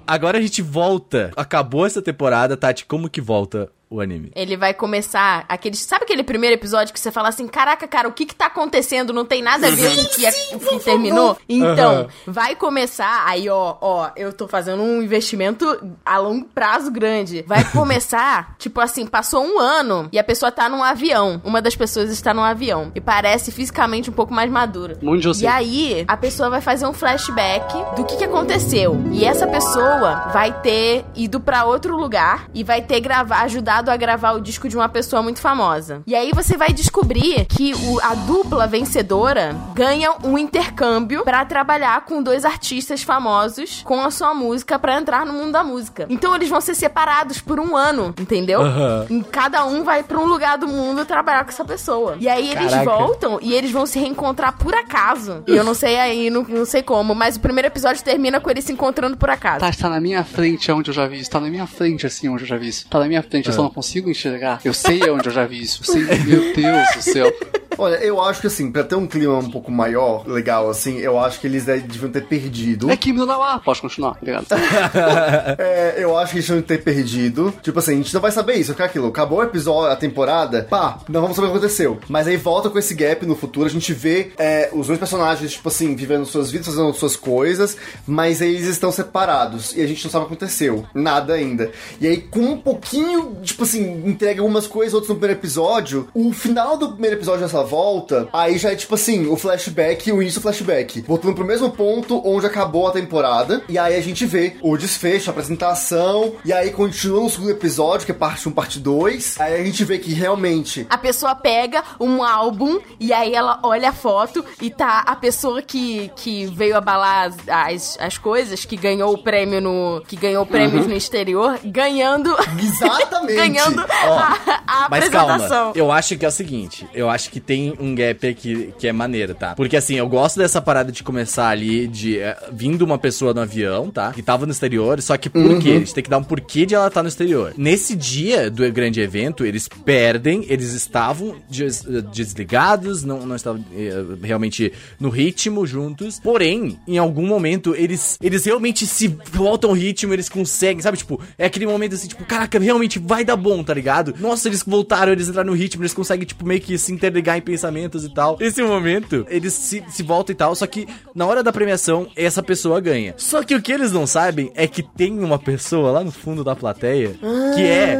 Agora a gente volta. Acabou essa temporada, Tati. Como que volta o anime? Ele vai começar aquele. Sabe aquele primeiro episódio que você fala assim: caraca, cara, o que que tá acontecendo? Não tem nada a ver com o que, o que terminou? Então, Aham. vai começar. Aí, ó, ó, eu tô fazendo um investimento a longo prazo grande. Vai começar, tipo assim, passou um ano e a pessoa tá num avião. Uma das pessoas está num avião. E parece fisicamente um pouco mais madura. Muito. E aí, a pessoa vai fazer um flashback do que, que aconteceu. E essa pessoa vai ter ido pra outro lugar e vai ter gravar, ajudado a gravar o disco de uma pessoa muito famosa. E aí você vai descobrir que o- a dupla vencedora ganha um intercâmbio pra trabalhar com dois artistas famosos com a sua música pra entrar no mundo da música. Então eles vão ser separados por um ano, entendeu? Aham. E Cada um vai pra um lugar do mundo trabalhar com essa pessoa. E aí eles Caraca. voltam e eles vão se reencontrar por acaso. E eu não sei aí, não, não sei como, mas o primeiro episódio termina com eles se encontrando por acaso. Tá, tá na minha frente onde eu já vi isso. Tá na minha frente assim onde eu já vi isso. Tá na minha frente, eu só não consigo enxergar. Eu sei onde eu já vi isso. Eu sei, meu Deus do céu. Olha, eu acho que assim, pra ter um clima um pouco maior, legal, assim, eu acho que eles eh, deviam ter perdido. É Kimi no Nawa. Pode continuar, obrigado. É, eu acho que eles deviam ter perdido. Tipo assim, a gente não vai saber isso, é aquilo. Acabou o episódio, a temporada, pá, não vamos saber o que aconteceu. Mas aí volta com esse gap no futuro, a gente vê é, os dois personagens, tipo assim, vivendo suas vidas, fazendo suas coisas, mas eles estão separados e a gente não sabe o que aconteceu. Nada ainda. E aí, com um pouquinho, tipo assim, entrega algumas coisas, outras no primeiro episódio, o final do primeiro episódio dessa volta, aí já é tipo assim, o flashback, o início do flashback. Voltando pro mesmo ponto onde acabou a temporada. E aí a gente vê o desfecho, a apresentação. E aí continua no segundo episódio, que é parte 1, parte 2. Aí a gente vê que realmente. A pessoa pega um álbum e aí ela olha a foto e tá a pessoa que, que veio abalar as, as, as coisas, que ganhou o prêmio no. que ganhou prêmios no exterior, ganhando. Exatamente. ganhando a, a Mas apresentação. calma, eu acho que é o seguinte, eu acho que tem um gap aqui que é maneiro, tá? Porque assim, eu gosto dessa parada de começar ali, de é, vindo uma pessoa no avião, tá? Que tava no exterior, só que por quê? A gente tem que dar um porquê de ela estar no exterior. Nesse dia do grande evento, eles perdem, eles estavam des- desligados, não, não estavam eh, realmente no ritmo juntos, porém, em algum momento, eles, eles realmente se voltam ao ritmo, eles conseguem, sabe? Tipo, é aquele momento assim, tipo, caraca, realmente vai dar bom, tá ligado? Nossa, eles voltaram, eles entraram no ritmo, eles conseguem, tipo, meio que se interligar em pensamentos e tal. Esse momento, eles se, se voltam e tal, só que na hora da premiação, essa pessoa ganha. Só que o que eles não sabem é que tem uma pessoa lá no fundo da plateia que é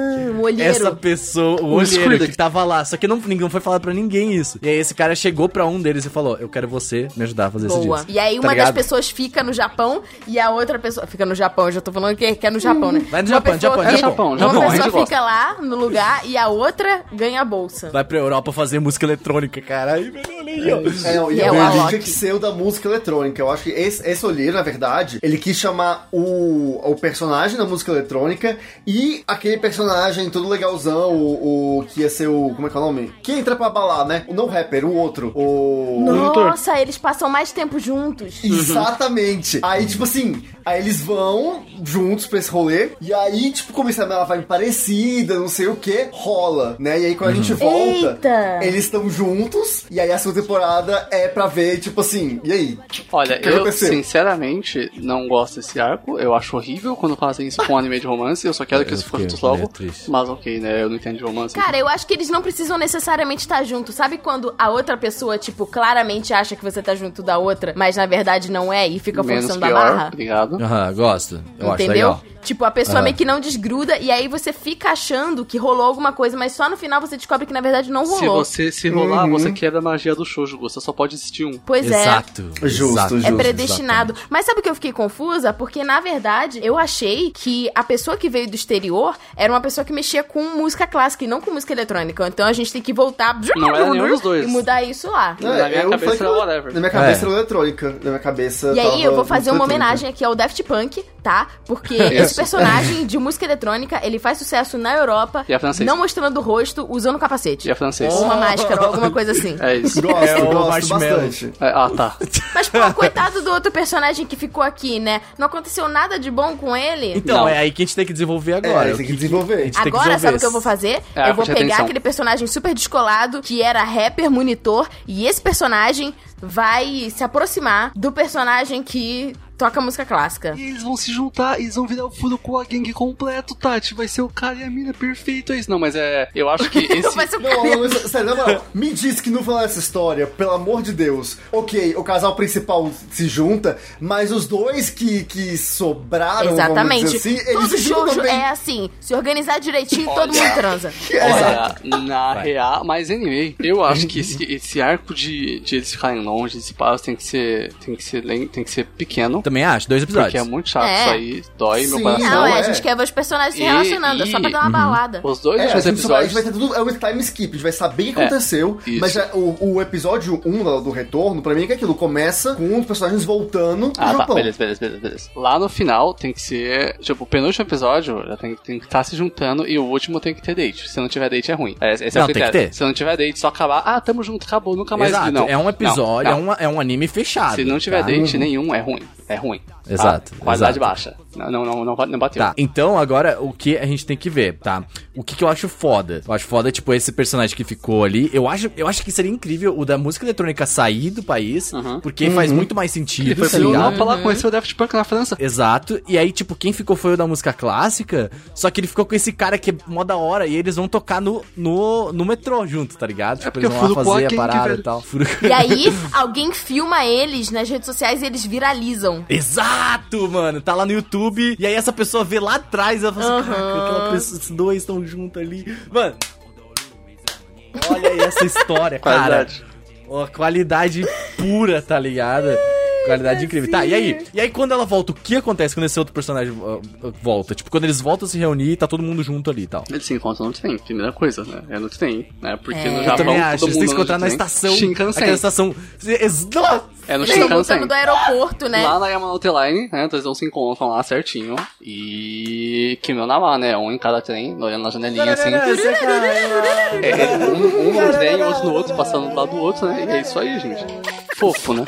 essa pessoa, o, O olheiro Squirtle. que tava lá. Só que não, ninguém não foi falar pra ninguém isso. E aí esse cara chegou pra um deles e falou: Eu quero você me ajudar a fazer esse Boa. disco. E aí Tá uma das ligado? pessoas fica no Japão e a outra pessoa. Fica no Japão, eu já tô falando que, que é no Japão, né? Vai no Uma Japão, pessoa Japão, fica- Japão, Uma Japão, pessoa gosta. fica lá no lugar e a outra ganha a bolsa. Vai pra Europa fazer música eletrônica, cara. Ai, velho, ali, ó. É, não, e é o Alok. que ser o da música eletrônica. Eu acho que esse, esse olheiro, na verdade, ele quis chamar o, o personagem da música eletrônica e aquele personagem todo legalzão, o, o que ia ser o. Como é que é o nome? Que entra pra balar, né? O não rapper, o outro. O. Nossa, eles passam mais tempo juntos. Exatamente. Aí, tipo assim, aí eles vão juntos pra esse rolê, e aí, tipo, começa a vibe parecida, não sei o que, rola, né? E aí quando a gente volta, Eita! eles estão juntos, e aí a segunda temporada é pra ver, tipo assim, e aí? Olha, eu aconteceu? sinceramente não gosto desse arco. Eu acho horrível quando fazem isso com um anime de romance. Eu só quero que Eu isso fique logo. meio triste. Mas ok, né? Eu não entendo de romance. Cara, eu acho que eles não precisam necessariamente estar juntos. Sabe quando a outra pessoa, tipo, claramente acha que você tá junto da outra, mas na verdade não é e fica Menos forçando a pior. barra? Obrigado. Aham, gosto. Eu acho Entendeu? legal. Tipo, a pessoa Aham. meio que não desgruda e aí você fica achando que rolou alguma coisa, mas só no final você descobre que na verdade não Se rolou. você se rolar, Uhum. você quebra a magia do shoujo. Você só pode existir um. Pois é. Exato. Justo, exato. justo. É predestinado. Mas sabe o que eu fiquei confusa? Porque, na verdade, eu achei que a pessoa que veio do exterior era uma pessoa que mexia com música clássica e não com música eletrônica. Então a gente tem que voltar Não era nenhum dos dois. e mudar isso lá. Não, Na minha cabeça era whatever. Na minha cabeça É. era eletrônica. Na minha cabeça. E aí tava eu vou fazer uma homenagem aqui ao Daft Punk, tá? Porque esse personagem de música eletrônica, ele faz sucesso na Europa, E é francês. não mostrando o rosto, usando capacete. E é francês. Ou uma máscara, ou alguma coisa assim. É isso. Gosto, É gosto bastante. É, ah, tá. Mas, pô, coitado do outro personagem que ficou aqui, né? Não aconteceu nada de bom com ele. Então, Não. é aí que a gente tem que desenvolver agora. É, tem que desenvolver. A gente tem que Agora, desenvolver sabe o que eu vou fazer? É, eu vou pegar atenção. aquele personagem super descolado, que era rapper, monitor, e esse personagem vai se aproximar do personagem que toca música clássica. E eles vão se juntar, eles vão virar o Furukawa Gang completo, Tati. Vai ser o cara e a mina perfeito, é isso. Não, mas é. Eu acho que esse. Vai ser o Não, não, mas, sério, moral, me diz que no final dessa história, pelo amor de Deus, ok, o casal principal se junta, mas os dois que, que sobraram, Exatamente. vamos dizer assim, eles Todo se juntam shoujo é assim. Se organizar direitinho, todo mundo transa. Olha, na real, mas anyway, eu acho que esse, esse arco de, de eles ficarem longe, esse paus tem que ser. Tem que ser, tem que ser pequeno. Também acho, dois episódios. Porque é muito chato É. isso aí, dói meu Sim, coração. Não, é, a é. gente quer ver os personagens se E- relacionando, é só pra dar uma balada. Os dois É, a últimos gente, só vai, a gente episódios. vai ter tudo, é um time skip, a gente vai saber o que É, aconteceu, isso. mas já, o, o episódio 1 do, do retorno, pra mim, é que aquilo começa com os personagens voltando Ah, tá, Japão. beleza, beleza, beleza, beleza. Lá no final tem que ser. Tipo, o penúltimo episódio já tem, tem que estar se juntando e o último tem que ter date. Se não tiver date é ruim. É, esse é Não, o tem que critério. ter. Se não tiver date, só acabar. Ah, tamo junto, acabou, nunca mais Exato, vi, não. é um episódio, Não, não. É, uma- é um anime fechado. Se não tiver tá? date nenhum, é ruim. É ruim. Tá? Exato, Qualidade exato. baixa. Não, não, não, não, bateu. Tá, então agora o que a gente tem que ver, tá? O que, que eu acho foda? Eu acho foda, tipo, esse personagem que ficou ali. Eu acho, eu acho que seria incrível o da música eletrônica sair do país, porque faz muito mais Ele sentido, foi tá pro ligado? Europa lá conhecer o Daft Punk na França. Exato. E aí, tipo, quem ficou foi o da música clássica, só que ele ficou com esse cara que é mó da hora e eles vão tocar no, no, no metrô junto, tá ligado? Tipo, porque eles vão lá fazer a Gang, parada e tal. E aí, alguém filma eles nas redes sociais e eles viralizam. Exato, mano. Tá lá no YouTube. E aí essa pessoa vê lá atrás. Ela fala assim: caraca, aquela pessoa, esses dois estão juntos ali. Mano. Olha aí essa história, cara. Qualidade. Ó, qualidade pura, tá ligado? Qualidade incrível. Tá, e aí? E aí quando ela volta, o que acontece quando esse outro personagem uh, uh, volta? Tipo, quando eles voltam a se reunir, tá todo mundo junto ali e tal. Eles se encontram no trem, primeira coisa, né? É no trem, né? Porque É. no Japão Eu também acho, eles têm que se encontrar na trem. estação. Shinkansen. Aquela estação. É no Shinkansen. do aeroporto, né? Lá na Yamanote Line, né? Então eles não se encontram lá certinho. E. Que meu namá, né? Um em cada trem, olhando na janelinha assim. É, é, um, um no trem, outro no outro, passando do lado do outro, né? E é isso aí, gente. Fofo, né?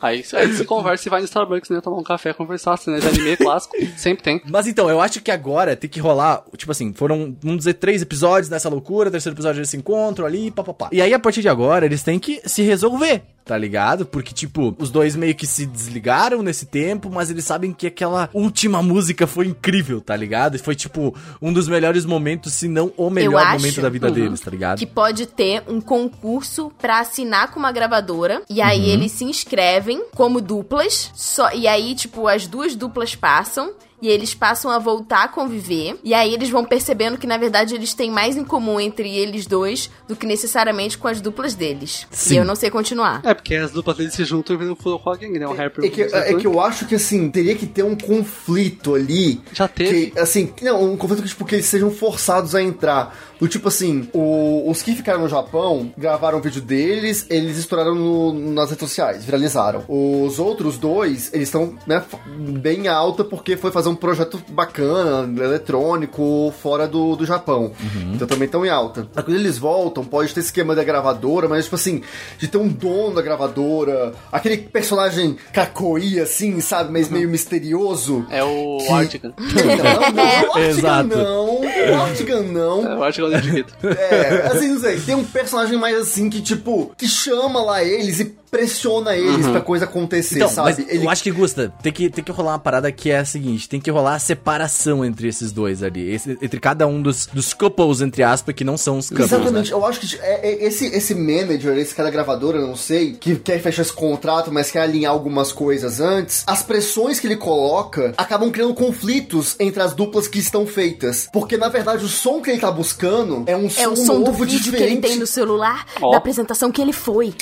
Aí, aí você conversa e vai no Starbucks, né? Tomar um café, conversar, assim, né? De anime clássico, sempre tem. Mas então, eu acho que agora tem que rolar, tipo assim, foram, vamos dizer, três episódios nessa loucura, terceiro episódio eles se encontram ali, papapá. E aí, a partir de agora, eles têm que se resolver, tá ligado? Porque, tipo, os dois meio que se desligaram nesse tempo, mas eles sabem que aquela última música foi incrível, tá ligado? E foi, tipo, um dos melhores momentos, se não o melhor acho momento da vida Uhum. deles, tá ligado? que pode ter um concurso pra assinar com uma gravadora e aí Uhum. eles se inscrevem como duplas, só e aí tipo as duas duplas passam e eles passam a voltar a conviver. E aí eles vão percebendo que, na verdade, eles têm mais em comum entre eles dois do que necessariamente com as duplas deles. Sim. E eu não sei continuar. É, porque as duplas deles se juntam e viram um Furukawa Gang, né? O Harper É que, é que eu acho que, assim, teria que ter um conflito ali. Já teve. Que, assim, não, um conflito que, tipo, que eles sejam forçados a entrar. Do tipo assim, o- os que ficaram no Japão gravaram o vídeo deles, eles estouraram no- nas redes sociais, viralizaram. Os outros dois, eles estão, né, bem alta porque foi fazer um projeto bacana, eletrônico, fora do, do Japão. Então também estão em alta. Aí quando eles voltam, pode ter esquema da gravadora, mas tipo assim, de ter um dono da gravadora, aquele personagem kakoi, assim, sabe, mas meio misterioso. É o Que- Artigan. Não, não, o Artigan Exato. não, o Artigan não. É o Artigan do Digito. É, assim, não sei, tem um personagem mais assim que, tipo, que chama lá eles e pressiona eles pra coisa acontecer, Então, sabe? mas eu acho que, Gusta, tem que, tem que rolar uma parada que é a seguinte: tem que rolar a separação entre esses dois ali. esse- entre cada um dos, dos couples, entre aspas, que não são os couples. Exatamente, Né? eu acho que é- é- esse, esse manager, esse cara gravador, eu não sei, que quer fechar esse contrato, mas quer alinhar algumas coisas antes, as pressões que ele coloca acabam criando conflitos entre as duplas que estão feitas. Porque, na verdade, o som que ele tá buscando é um É som o som do novo, vídeo diferente. que ele tem no celular Ó. da apresentação que ele foi.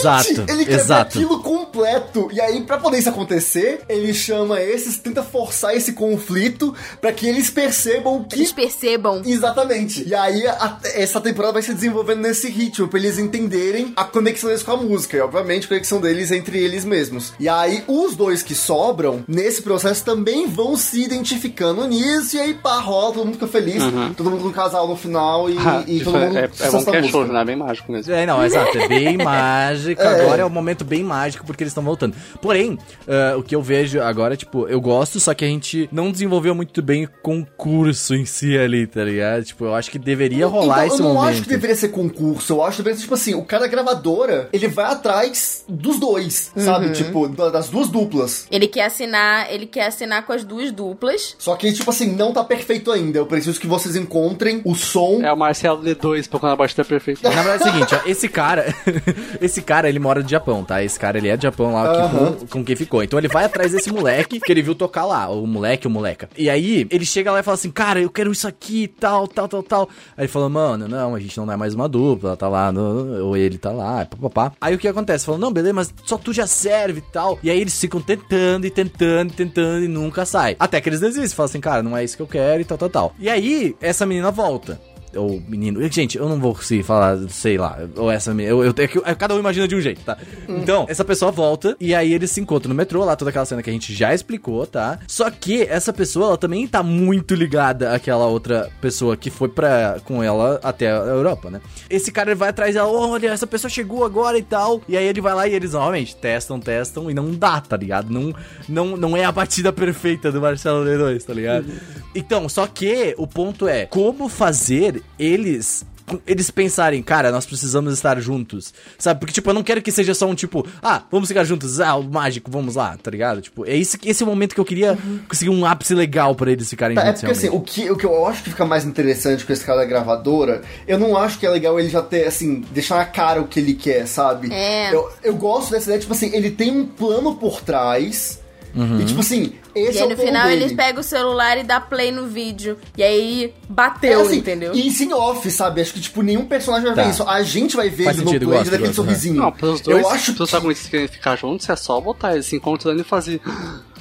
Exato, Ele quer ver exato. aquilo completo. E aí, pra poder isso acontecer, ele chama esses, tenta forçar esse conflito pra que eles percebam que. Eles percebam. Exatamente. E aí, a- essa temporada vai se desenvolvendo nesse ritmo, pra eles entenderem a conexão deles com a música. E, obviamente, a conexão deles entre eles mesmos. E aí, os dois que sobram, nesse processo, também vão se identificando nisso. E aí, pá, rola, todo mundo fica feliz. Todo mundo com um casal no final e, Ah, e todo mundo é, é é música. show, né? Bem mágico mesmo. É, não, exato, é bem mágico. Agora é um momento bem mágico porque eles estão voltando. Porém, ah, o que eu vejo agora, tipo, eu gosto, só que a gente não desenvolveu muito bem o concurso em si ali, tá ligado? Tipo, eu acho que deveria rolar então, esse eu não momento. acho que deveria ser concurso. Eu acho que deveria ser, tipo assim, o cara da gravadora, ele vai atrás dos dois, Uhum. sabe? Tipo, da- das duas duplas. Ele quer assinar, ele quer assinar com as duas duplas. Só que, tipo assim, não tá perfeito ainda. Eu preciso que vocês encontrem o som. É o Marcelo D2, pra quando a batida é perfeita. Na verdade é o seguinte, ó, esse cara, esse cara, ele mora no Japão, tá? Esse cara, ele é do Japão lá, que- Aham. com, com quem ficou. Então ele vai atrás desse moleque, que ele viu tocar lá, o moleque, o moleca. E aí, ele chega lá e fala assim, cara, eu quero isso aqui, tal, tal, tal, tal. Aí ele fala, mano, não, a gente não é mais uma dupla, tá lá, no- ou ele tá lá, papapá. Aí o que acontece? Fala, não, beleza, mas só tu já serve e tal. E aí eles ficam tentando e tentando e tentando e nunca sai. Até que eles desistem, falam assim, cara, não é isso que eu quero e tal, tal, tal. E aí, essa menina volta ou menino. Gente, eu não vou conseguir falar, sei lá, ou essa menina. Eu, eu, é que- é, cada um imagina de um jeito, tá? Então, essa pessoa volta e aí eles se encontram no metrô, lá toda aquela cena que a gente já explicou, tá? Só que essa pessoa, ela também tá muito ligada àquela outra pessoa que foi pra, com ela até a Europa, né? Esse cara ele vai atrás dela, olha, essa pessoa chegou agora e tal. E aí ele vai lá e eles novamente testam, testam e não dá, tá ligado? Não, não, não é a batida perfeita do Marcelo D2, tá ligado? Então, só que o ponto é como fazer eles eles pensarem, cara, nós precisamos estar juntos, sabe? Porque, tipo, eu não quero que seja só um tipo, ah, vamos ficar juntos, ah, o mágico, vamos lá, tá ligado? Tipo, é esse, esse é o momento que eu queria conseguir um ápice legal pra eles ficarem Tá, é juntos, porque assim, o que, o que eu acho que fica mais interessante com esse cara da gravadora, eu não acho que é legal ele já ter, assim, deixar na cara o que ele quer, sabe? É. Eu, eu gosto dessa ideia, tipo assim, ele tem um plano por trás. E tipo assim, esse E é aí o no final dele. eles pegam o celular e dá play no vídeo. E aí É bateu, assim, entendeu? E em off, sabe? Acho que, tipo, nenhum personagem vai Tá. ver isso. A gente vai ver Faz ele no sentido, play gosto, daquele gosto, sorrisinho. Não, pros dois, eu acho que... protagonistas querem ficar juntos, é só botar eles se encontrando e fazer.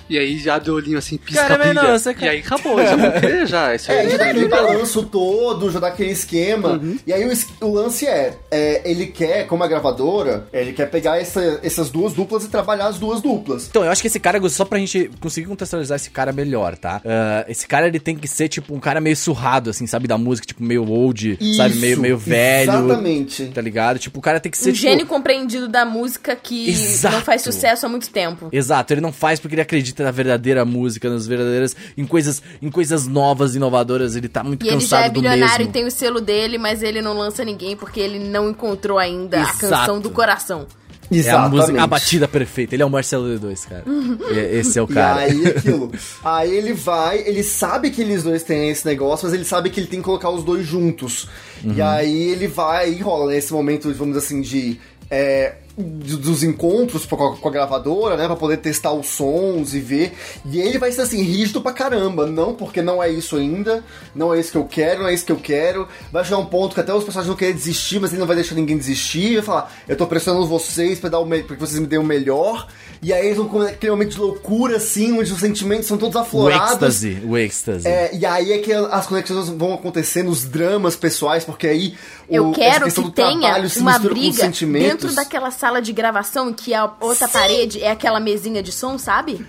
E aí já deu olhinho assim, pisca Cara, brilha. não, você- E aí acabou, já querer já. Isso É, aí já dá aquele já balanço todo, já dá aquele esquema. Uhum. E aí o, o lance é, é, ele quer, como a gravadora, ele quer pegar essa- essas duas duplas e trabalhar as duas duplas. Então, eu acho que esse cara, só pra gente conseguir contextualizar esse cara melhor, tá? Ah, esse cara, ele tem que ser, tipo, um cara meio surrado, assim, sabe? Da música, tipo, meio old, sabe? Isso, Meio, meio velho. Exatamente. Tá ligado? Tipo, o cara tem que ser, Um tipo... gênio compreendido da música que Exato. não faz sucesso há muito tempo. Exato, ele não faz porque ele acredita na verdadeira música, nas verdadeiras. em coisas, em coisas novas, inovadoras. Ele tá muito E ele cansado já é do bilionário mesmo. e tem o selo dele, mas ele não lança ninguém porque ele não encontrou ainda a Exato. canção do coração. É a, música, a batida perfeita. Ele é o Marcelo D2, cara. É- Esse é o E cara. aí, aquilo. aí ele vai, ele sabe que eles dois têm esse negócio, mas ele sabe que ele tem que colocar os dois juntos. Uhum. E aí ele vai e rola nesse momento, vamos dizer assim, de. é, dos encontros com a, com a gravadora, né? Pra poder testar os sons e ver. E ele vai ser assim, rígido pra caramba. Não, porque não é isso ainda. Não é isso que eu quero, não é isso que eu quero. Vai chegar um ponto que até os personagens vão querer desistir, mas ele não vai deixar ninguém desistir. Vai falar, eu tô pressionando vocês pra, dar o me- pra que vocês me deem o melhor. E aí eles vão com aquele momento de loucura, assim, onde os sentimentos são todos O aflorados. êxtase, o êxtase. É, e aí é que as conexões vão acontecer nos dramas pessoais, porque aí Eu o- quero que tenha trabalho se uma mistura com os briga sentimentos. dentro daquela sala de gravação que a outra parede é aquela mesinha de som, sabe?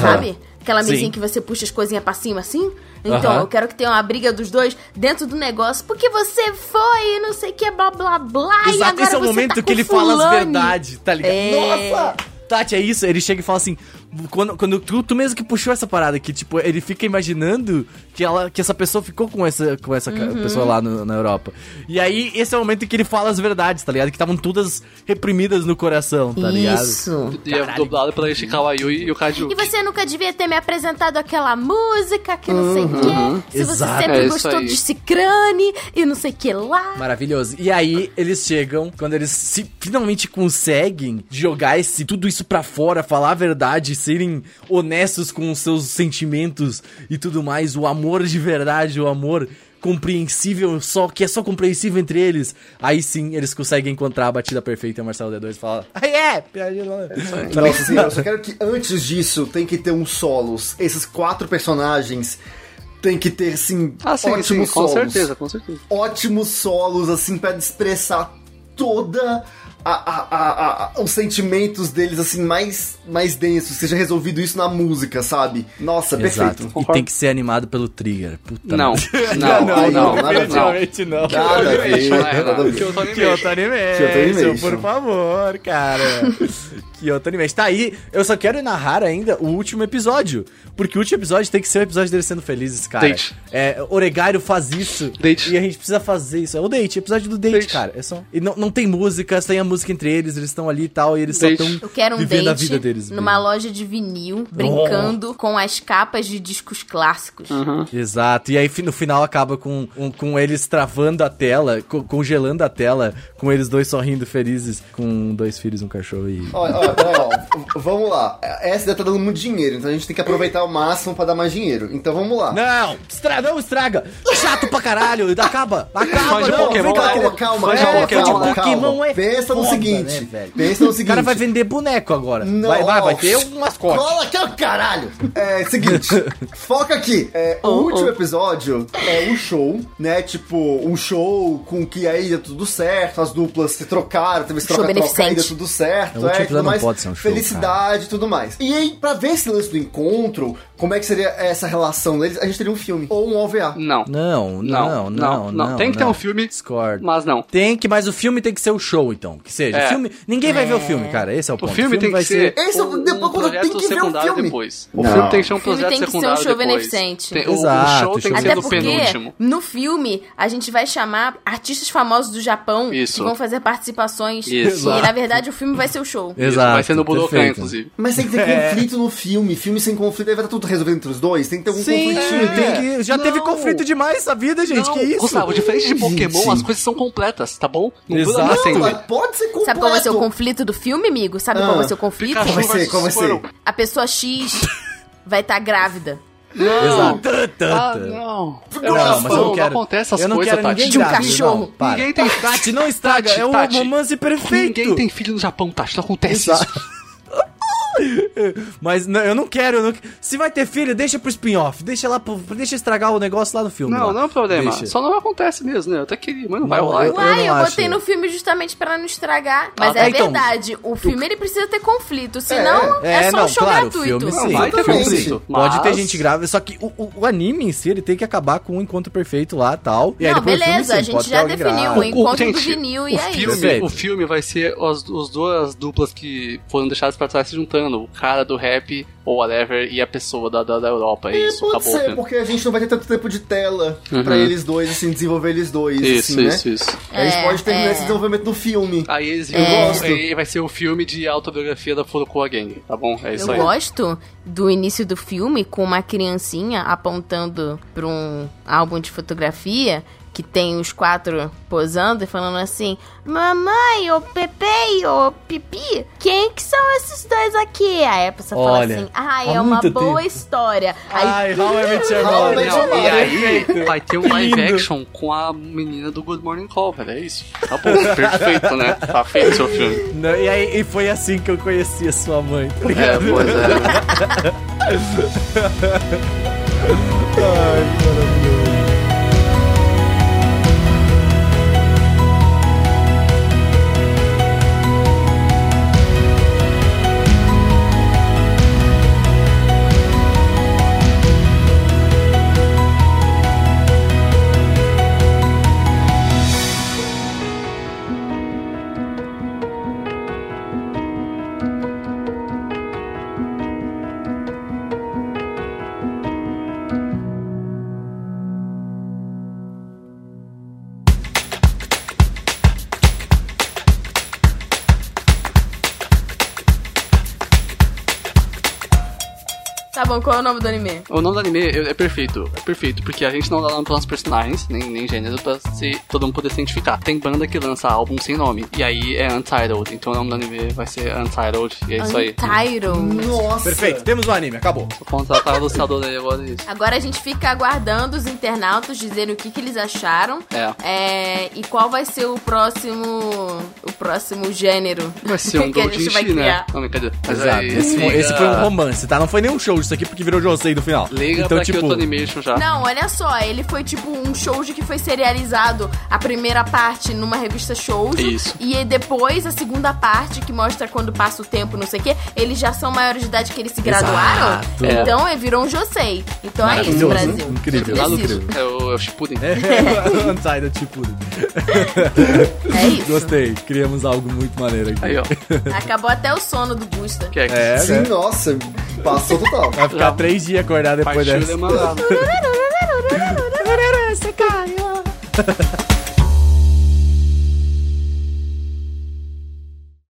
Sabe? Aquela Sim. mesinha que você puxa as coisinhas pra cima assim. Então, Aham. eu quero que tenha uma briga dos dois dentro do negócio. Porque você foi, não sei o que, blá blá blá. e Exato, agora esse é o você momento tá que ele fala as verdades, tá ligado? É. Nossa! Tati, é isso, ele chega e fala assim. Quando, quando tu, tu mesmo que puxou essa parada que, tipo, ele fica imaginando que, ela, que essa pessoa ficou com essa, com essa Uhum. pessoa lá no- na Europa. E aí, esse é o momento em que ele fala as verdades, tá ligado? Que estavam todas reprimidas no coração, tá ligado? Isso. E é dublado pela Ishikawa Yui e o Kaju. E você nunca devia ter me apresentado aquela música que não sei o quê. Se você Exato. sempre É gostou aí. de Cicrane e não sei o que lá. Maravilhoso. E aí, eles chegam, quando eles se, finalmente conseguem jogar esse, tudo isso pra fora, falar a verdade, serem honestos com os seus sentimentos e tudo mais, o amor de verdade, o amor compreensível, só que é só compreensível entre eles. Aí sim, eles conseguem encontrar a batida perfeita e o Marcelo D2 fala: "Ah, é, piadinha lá." Nossa senhora, eu só quero que antes disso tem que ter uns solos. Esses quatro personagens tem que ter, assim, Ah, sim, sim, ótimos com solos. certeza, com certeza. Ótimos solos, assim, pra expressar toda. A, a- a- a- os sentimentos deles, assim, mais, mais densos. Seja resolvido isso na música, sabe? Nossa, Exato. perfeito. E tem que ser animado pelo Trigger. Puta Não, não, não, não, definitivamente não. Nada a ver, Kyoto Animation. por favor, cara. Kyoto Animation. Tá aí, eu só quero narrar ainda o último episódio. Porque o último episódio tem que ser o episódio deles sendo felizes, cara. Date. É, Oregário faz isso. Date. E a gente precisa fazer isso. É o date, episódio do date, Date. cara. É só... E não, não tem música, tem a música entre eles, eles estão ali e tal, e eles Date. só estão Eu quero um vivendo a vida deles. numa bem. loja de vinil, brincando com as capas de discos clássicos. Exato. E aí no final acaba com, um- com eles travando a tela, co- congelando a tela, com eles dois sorrindo felizes, com dois filhos, um cachorro e. Olha, olha, ó. Vamos lá. Essa ideia tá dando muito dinheiro, então a gente tem que aproveitar ao máximo pra dar mais dinheiro. Então vamos lá. Não! Estra não estraga! Chato pra caralho! Acaba! Acaba! Fã de não! Pokémon, Calma, calma, calma, Pokémon, calma, Pokémon calma. é Pensa no seguinte. né, velho? pensa no O seguinte. cara vai vender boneco agora. Não, vai, vai, vai ter um mascote. Cola aqui, ó, caralho! É, seguinte, foca aqui. É, o Oh, último episódio é um show, né? Tipo, um show com que aí deu tudo certo, as duplas se trocaram, teve esse troca-troca aí, deu tudo certo, É, o último é, tudo episódio não mais. Pode ser um show, Felicidade e tudo mais. E aí, pra ver esse lance do encontro, como é que seria essa relação deles, a gente teria um filme. Ou um OVA. Não. Não, não, não, não. Tem que ter um filme, Discord. mas não. Tem que, mas o filme tem que ser o show, então. Que seja. É. Filme, ninguém vai ver o filme, cara. Esse é o O ponto. filme tem que ser Esse é o- um, depois quando tem que ver o secundário filme. depois. Não. O filme tem que ser um O filme projeto tem que ser um secundário show depois. beneficente. Tem- o- Exato, o show tem que ser Até do porque penúltimo. no filme a gente vai chamar artistas famosos do Japão Isso. que vão fazer participações. Isso. E na verdade o filme vai ser o show. Exato. vai ser no Budokan, inclusive. Mas tem que ter É. conflito no filme. Filme sem conflito, aí vai estar tudo resolvido entre os dois. Tem que ter algum Sim, conflitinho. tem que. Já teve Não. conflito demais essa vida, gente. Não, que isso? Gustavo, diferente de Pokémon, Gente. as coisas são completas, tá bom? Não Exato. Não, pode ser completo. Sabe qual vai ser o conflito do filme, amigo? Sabe Ah. qual vai ser o conflito? Pikachu Qual vai ser? Qual vai ser? Squirtle. A pessoa X vai estar grávida. Exato. Ah, não. É Não, mas eu não quero. acontece essas eu não coisas, Tati. De um cachorro. não. Ninguém tem- Tati, não estraga. Tati, é um Tati. romance perfeito. Ninguém tem filho no Japão, Tati. Não acontece Exato. isso. Mas não, eu não quero. eu não- Se vai ter filho, deixa pro spin-off. Deixa lá pro- Deixa estragar o negócio lá no filme. Não, lá. não é um problema. Deixa. Só não acontece mesmo, né? Eu até queria, mas não vai Não, rolar. eu- então. Uai, eu, não botei acho. no filme justamente pra não estragar. Mas Ah, é então, verdade, o filme ele precisa ter conflito, senão é, É, só não, um show claro, o gratuito. filme Não, sim. vai ter conflito. Pode ter mas- gente grávida, só que o, o- o anime em si, ele tem que acabar com um encontro perfeito lá tal. E aí Não, depois o filme, beleza, sim, a gente já definiu o encontro do gente, vinil e o é isso. filme, Perfeito. O filme vai ser as, as duas duplas que foram deixadas pra trás se juntando. O cara do rap, ou whatever, e a pessoa da, da, da Europa. É isso, Pode acabou ser, porque a gente não vai ter tanto tempo de tela Uhum. pra eles dois, assim, desenvolver eles dois, Isso, assim, isso, né? isso. A gente É, pode terminar é. esse desenvolvimento no filme. Aí eles Eu gosto. aí vai ser o filme de autobiografia da Furukawa Gang, tá bom? É isso Eu aí. gosto do início do filme com uma criancinha apontando pra um álbum de fotografia que tem os quatro posando e falando assim: Mamãe, o Pepe e o Pipi, quem que são esses dois aqui? Aí a pessoa fala Olha, assim: Ai, há é uma muito boa tempo." história. Aí, Ai, How I Met Your How I Mother. Met Your Não, e Mother. aí vai ter um live action com a menina do Good Morning Call, velho. É isso. Tá bom, perfeito, né? Tá feito o seu filme. Não, e aí e foi assim que eu conheci a sua mãe. tá É, pois é. Ai, Tá bom, qual é o nome do anime? O nome do anime é é perfeito, é perfeito, porque a gente não dá nome para os personagens, nem, nem gênero, pra se, todo mundo poder se identificar. Tem banda que lança álbum sem nome, e aí é Untitled, então o nome do anime vai ser Untitled, e é isso aí. Untitled. Nossa. Perfeito, temos um anime, acabou. Vou contratar o ilustrador aí agora isso. Agora a gente fica aguardando os internautas dizerem o que, que eles acharam. É. É, e qual vai ser o próximo. O próximo gênero Vai ser um que a gente vai né? criar. Não, brincadeira. Mas Exato. Esse, esse foi um romance, tá? Não foi nenhum show disso aqui porque virou Josei no final. Liga então, pra tipo, Kyoto Animation já. Não, olha só, ele foi tipo um shoujo que foi serializado a primeira parte numa revista shoujo. Isso. E depois a segunda parte, que mostra quando passa o tempo, não sei o quê, eles já são maiores de idade que eles se graduaram. Exato. É. Então é, virou um Josei. Então é isso, Brasil. incrível. Lá Preciso. é o, é o Shippuden. Untitled, tipo. É isso. Gostei, criamos algo muito maneiro aqui. Aí, ó. Acabou até o sono do Gusta. Que é, que É, Sim, né? nossa, passou total. Ficar Já. três dias acordado depois partiu dessa. caiu.